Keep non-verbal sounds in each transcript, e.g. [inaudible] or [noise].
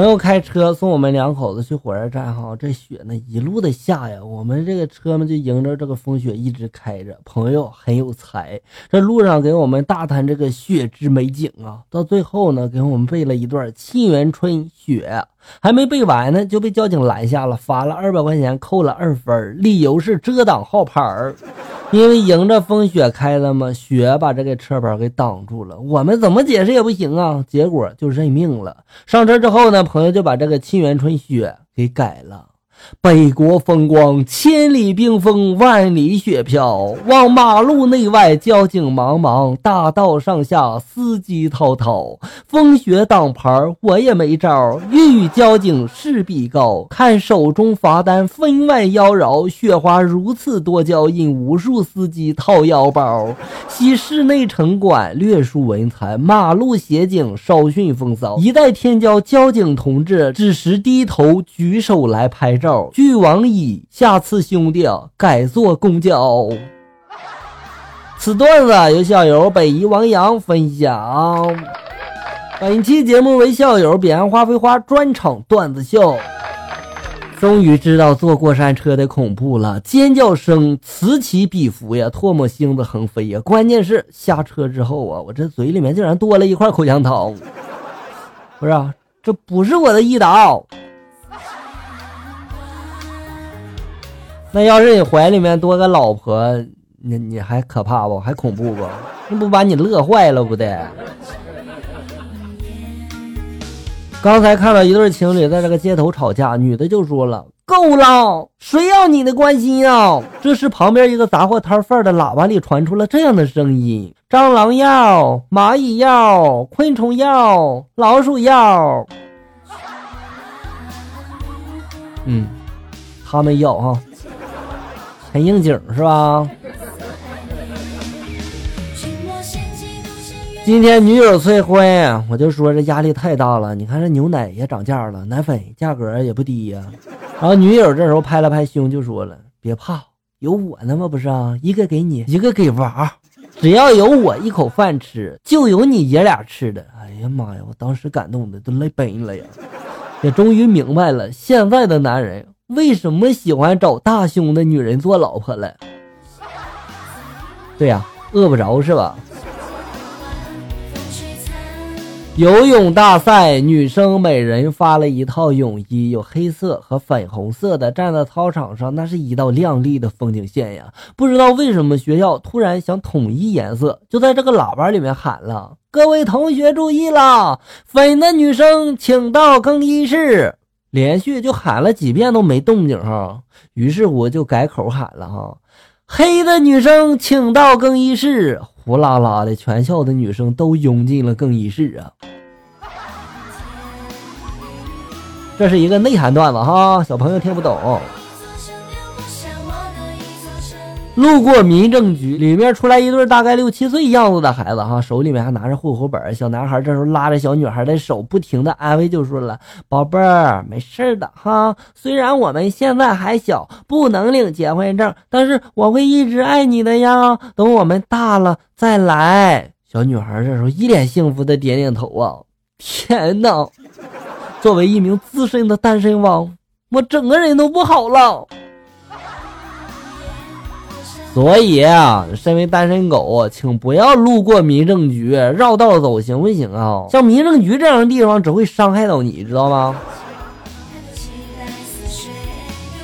朋友开车送我们两口子去火车站，哈，这雪呢一路的下呀，我们这个车嘛就迎着这个风雪一直开着。朋友很有才，这路上给我们大谈这个雪之美景啊，到最后呢给我们背了一段《沁园春·雪》，还没背完呢就被交警拦下了，罚了二百块钱，扣了二分，理由是遮挡号牌儿。[laughs] 因为迎着风雪开了嘛，雪把这个车牌给挡住了，我们怎么解释也不行啊，结果就认命了。上车之后呢，朋友就把这个《沁园春·雪》给改了。北国风光，千里冰封，万里雪飘。望马路内外，交警茫茫；大道上下，司机滔滔。风雪挡牌，我也没招。遇交警势必高。看手中罚单，分外妖娆。雪花如此多，娇，引无数司机掏腰包。惜室内城管，略输文采。马路协警，稍逊风骚。一代天骄，交警同志，只时低头举手来拍照。俱往矣，下次兄弟改坐公交。此段子由校友北夷王洋分享。本期节目为校友彼岸花飞花专场段子秀。终于知道坐过山车的恐怖了，尖叫声此起彼伏呀，唾沫星子横飞呀。关键是下车之后啊，我这嘴里面竟然多了一块口香糖。不是，啊这不是我的胰岛。那要是你怀里面多个老婆，你你还可怕不？还恐怖不？那不把你乐坏了不得？刚才看到一对情侣在这个街头吵架，女的就说了：“够了，谁要你的关心啊？”这时旁边一个杂货摊贩的喇叭里传出了这样的声音：“蟑螂药、蚂蚁药、昆虫药、老鼠药。”嗯，他们要哈。很应景是吧？今天女友催婚，我就说这压力太大了。你看这牛奶也涨价了，奶粉价格也不低呀。然后女友这时候拍了拍胸，就说了：“别怕，有我呢吗？不是啊，[laughs] 一个给你，一个给娃。只要有我一口饭吃，就有你爷俩吃的。”哎呀妈呀！我当时感动的都泪奔了呀，也终于明白了现在的男人。为什么喜欢找大胸的女人做老婆了？对呀，饿不着是吧？游泳大赛，女生每人发了一套泳衣，有黑色和粉红色的。站在操场上，那是一道亮丽的风景线呀。不知道为什么学校突然想统一颜色，就在这个喇叭里面喊了：“各位同学注意了，粉的女生请到更衣室。”连续就喊了几遍都没动静哈，于是我就改口喊了哈，黑的女生请到更衣室，呼啦啦的全校的女生都涌进了更衣室啊。这是一个内涵段子哈，小朋友听不懂。路过民政局，里面出来一对大概六七岁样子的孩子，哈，手里面还拿着户口本。小男孩这时候拉着小女孩的手，不停的安慰，就说了：“宝贝儿，没事的哈。虽然我们现在还小，不能领结婚证，但是我会一直爱你的呀。等我们大了再来。”小女孩这时候一脸幸福的点点头啊！[laughs] 天哪，作为一名资深的单身汪，我整个人都不好了。所以啊，身为单身狗，请不要路过民政局，绕道走，行不行啊？像民政局这样的地方，只会伤害到你，知道吗？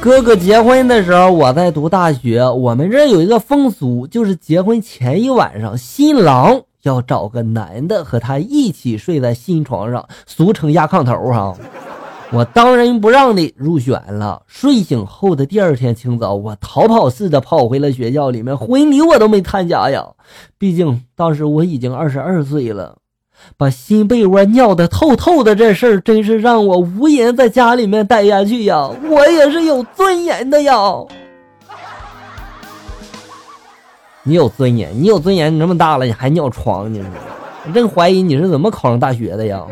哥哥结婚的时候，我在读大学，我们这有一个风俗，就是结婚前一晚上，新郎要找个男的和他一起睡在新床上，俗称压炕头哈。我当仁不让的入选了。睡醒后的第二天清早，我逃跑似的跑回了学校里面，婚礼我都没参加呀。毕竟当时我已经二十二岁了，把新被窝尿的透透的这事儿，真是让我无颜在家里面待下去呀。我也是有尊严的呀。你有尊严，你有尊严，你这么大了你还尿床呢？我真怀疑你是怎么考上大学的呀？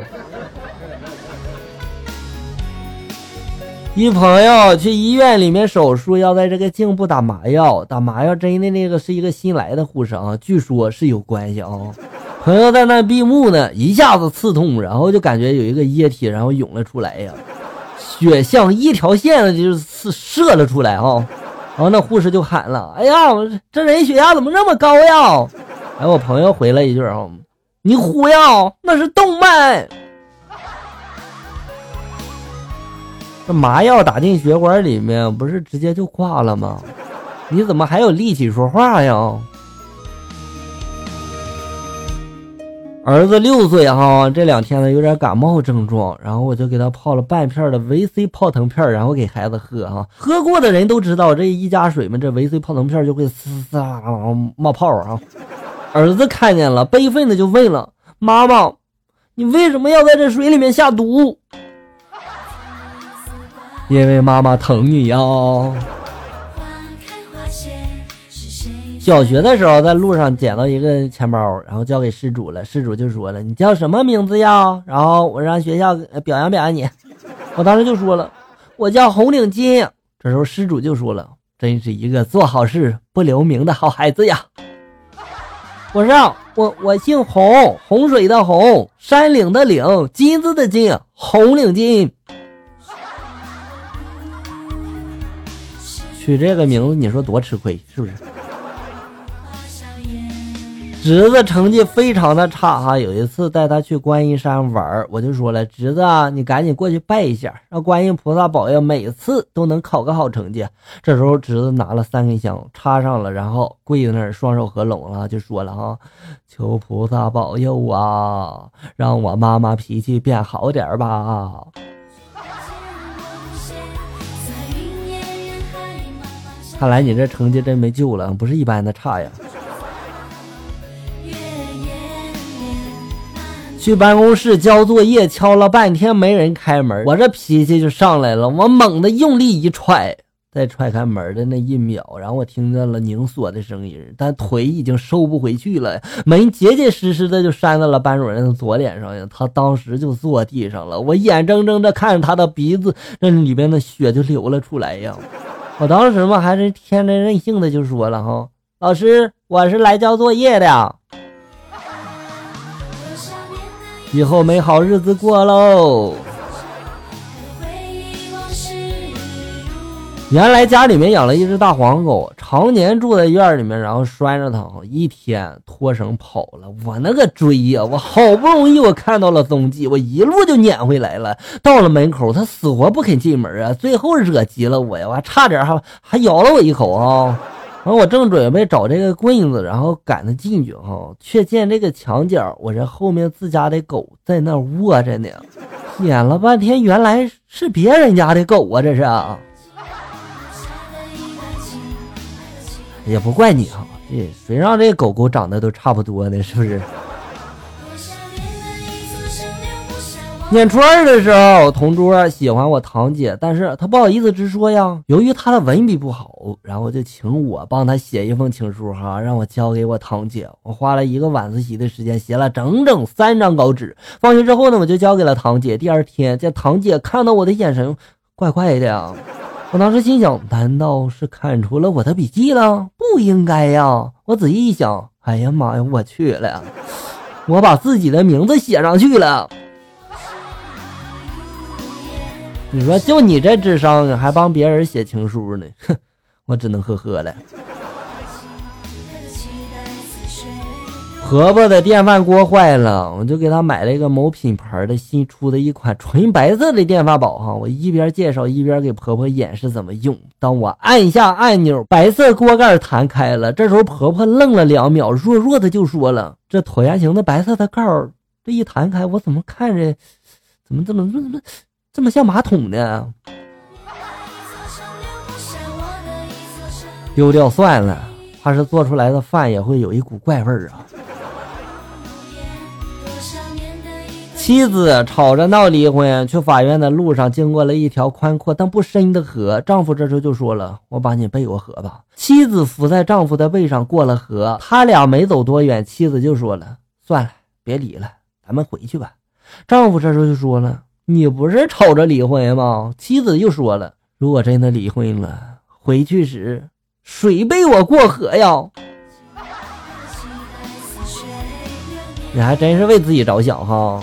一朋友去医院里面手术，要在这个颈部打麻药。打麻药针的那个是一个新来的护士啊，据说是有关系啊。朋友在那闭目呢，一下子刺痛，然后就感觉有一个液体，然后涌了出来呀，血像一条线的就是射了出来哈。然后那护士就喊了：“哎呀，这人血压怎么那么高呀？”哎，我朋友回了一句：“啊，你胡呀，那是动脉。”这麻药打进血管里面，不是直接就挂了吗？你怎么还有力气说话呀？儿子六岁哈，这两天呢有点感冒症状，然后我就给他泡了半片的维 C 泡腾片，然后给孩子喝哈。喝过的人都知道，这一加水嘛，这维 C 泡腾片就会嘶嘶啊冒泡啊。儿子看见了，悲愤的就问了妈妈：“你为什么要在这水里面下毒？”因为妈妈疼你呀。小学的时候，在路上捡到一个钱包，然后交给失主了。失主就说了：“你叫什么名字呀？”然后我让学校表扬表扬你。[laughs] 我当时就说了：“我叫红领巾。”这时候失主就说了：“真是一个做好事不留名的好孩子呀！”我说：“我我姓洪，洪水的洪，山岭的岭，金子的金，红领巾。”取这个名字，你说多吃亏，是不是？侄子成绩非常的差哈，有一次带他去观音山玩我就说了，侄子啊，你赶紧过去拜一下，让观音菩萨保佑，每次都能考个好成绩。这时候侄子拿了三根香插上了，然后跪在那儿，双手合拢了，就说了哈，求菩萨保佑啊，让我妈妈脾气变好点吧。看来你这成绩真没救了，不是一般的差呀。去办公室交作业，敲了半天没人开门，我这脾气就上来了，我猛地用力一踹，在踹开门的那一秒，然后我听见了拧锁的声音，但腿已经收不回去了，门结结实实的就扇在了班主任的左脸上呀，他当时就坐地上了，我眼睁睁的看着他的鼻子那里边的血就流了出来呀，我当时嘛还是天真任性的就说了哈，老师，我是来交作业的。以后没好日子过喽。原来家里面养了一只大黄狗，常年住在院里面，然后拴着它，一天脱绳跑了。我那个追呀，我好不容易我看到了踪迹，我一路就撵回来了。到了门口，它死活不肯进门啊，最后惹急了我呀，我还差点还还咬了我一口啊。完我正准备找这个棍子，然后赶他进去哈，却见这个墙角，我这后面自家的狗在那卧着呢。撵了半天，原来是别人家的狗啊！这是，也不怪你哈，这谁让这狗狗长得都差不多呢？是不是？念初二的时候，同桌喜欢我堂姐，但是他不好意思直说呀。由于他的文笔不好，然后就请我帮他写一封情书，哈，让我交给我堂姐。我花了一个晚自习的时间，写了整整三张稿纸。放学之后呢，我就交给了堂姐。第二天，见堂姐看到我的眼神怪怪的呀，我当时心想，难道是看出了我的笔记了？不应该呀。我仔细一想，哎呀妈呀，我去了，我把自己的名字写上去了。你说就你这智商，还帮别人写情书呢？哼，我只能呵呵了。婆婆的电饭锅坏了，我就给她买了一个某品牌的新出的一款纯白色的电饭煲。哈，我一边介绍一边给婆婆演示怎么用。当我按下按钮，白色锅盖弹开了。这时候婆婆愣了两秒，弱弱的就说了：“这椭圆形的白色的盖儿，这一弹开，我怎么看着，怎么这么怎么怎么？”这么像马桶呢？丢掉算了，怕是做出来的饭也会有一股怪味儿啊。妻子吵着闹离婚，去法院的路上经过了一条宽阔但不深的河，丈夫这时候就说了：“我把你背过河吧。”妻子伏在丈夫的背上过了河，他俩没走多远，妻子就说了：“算了，别离了，咱们回去吧。”丈夫这时候就说了。你不是吵着离婚吗？妻子又说了：“如果真的离婚了，回去时谁背我过河呀？” [laughs] 你还真是为自己着想哈。